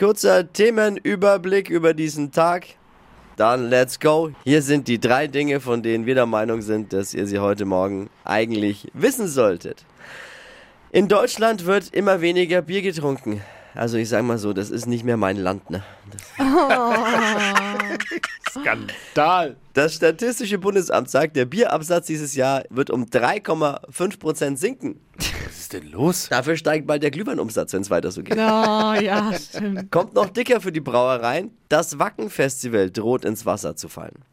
kurzer Themenüberblick über diesen Tag. Dann let's go. Hier sind die drei Dinge, von denen wir der Meinung sind, dass ihr sie heute Morgen eigentlich wissen solltet. In Deutschland wird immer weniger Bier getrunken. Also ich sag mal so, das ist nicht mehr mein Land. Ne? Skandal. Das Statistische Bundesamt sagt, der Bierabsatz dieses Jahr wird um 3,5 Prozent sinken. Was ist denn los? Dafür steigt bald der Glühweinumsatz, wenn es weiter so geht. Oh, ja, stimmt. Kommt noch dicker für die Brauereien. Das Wacken-Festival droht ins Wasser zu fallen.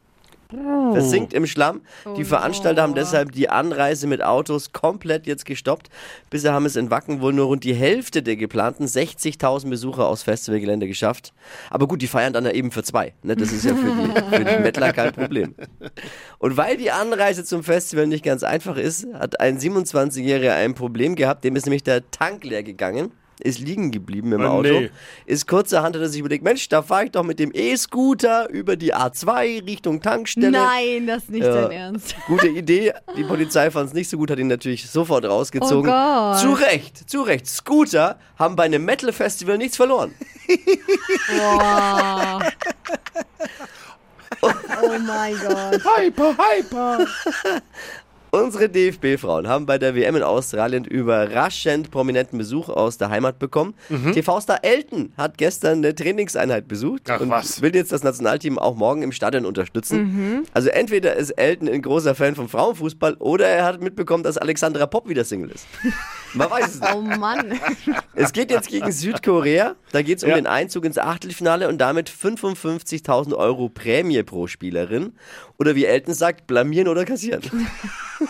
Versinkt im Schlamm. Die Veranstalter haben deshalb die Anreise mit Autos komplett jetzt gestoppt. Bisher haben es in Wacken wohl nur rund die Hälfte der geplanten 60.000 Besucher aufs Festivalgelände geschafft. Aber gut, die feiern dann ja eben für zwei. Ne? Das ist ja für die, für die Mettler kein Problem. Und weil die Anreise zum Festival nicht ganz einfach ist, hat ein 27-Jähriger ein Problem gehabt. Dem ist nämlich der Tank leer gegangen. Ist liegen geblieben im Oh, Auto. nee. Ist kurzerhand hat er sich überlegt, Mensch, da fahre ich doch mit dem E-Scooter über die A2 Richtung Tankstelle. Nein, das ist nicht Ja. dein Ernst. Gute Idee. Die Polizei fand es nicht so gut, hat ihn natürlich sofort rausgezogen. Oh Gott. zu Recht, zu Recht. Scooter haben bei einem Metal-Festival nichts verloren. Boah. Oh mein Gott. Hyper, hyper. Unsere DFB-Frauen haben bei der WM in Australien überraschend prominenten Besuch aus der Heimat bekommen. TV-Star Elton hat gestern eine Trainingseinheit besucht Ach, und was? will jetzt das Nationalteam auch morgen im Stadion unterstützen. Also entweder ist Elton ein großer Fan vom Frauenfußball oder er hat mitbekommen, dass Alexandra Popp wieder Single ist. Man weiß es nicht. Oh Mann. Es geht jetzt gegen Südkorea. Da geht es um Ja. den Einzug ins Achtelfinale und damit 55.000 Euro Prämie pro Spielerin. Oder wie Elton sagt, blamieren oder kassieren.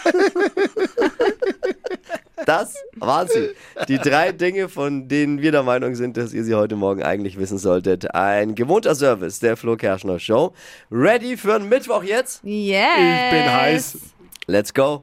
Das waren sie. Die drei Dinge, von denen wir der Meinung sind, dass ihr sie heute Morgen eigentlich wissen solltet. Ein gewohnter Service der Flo Kerschner Show. Ready für einen Mittwoch jetzt? Yes. Ich bin heiß. Let's go.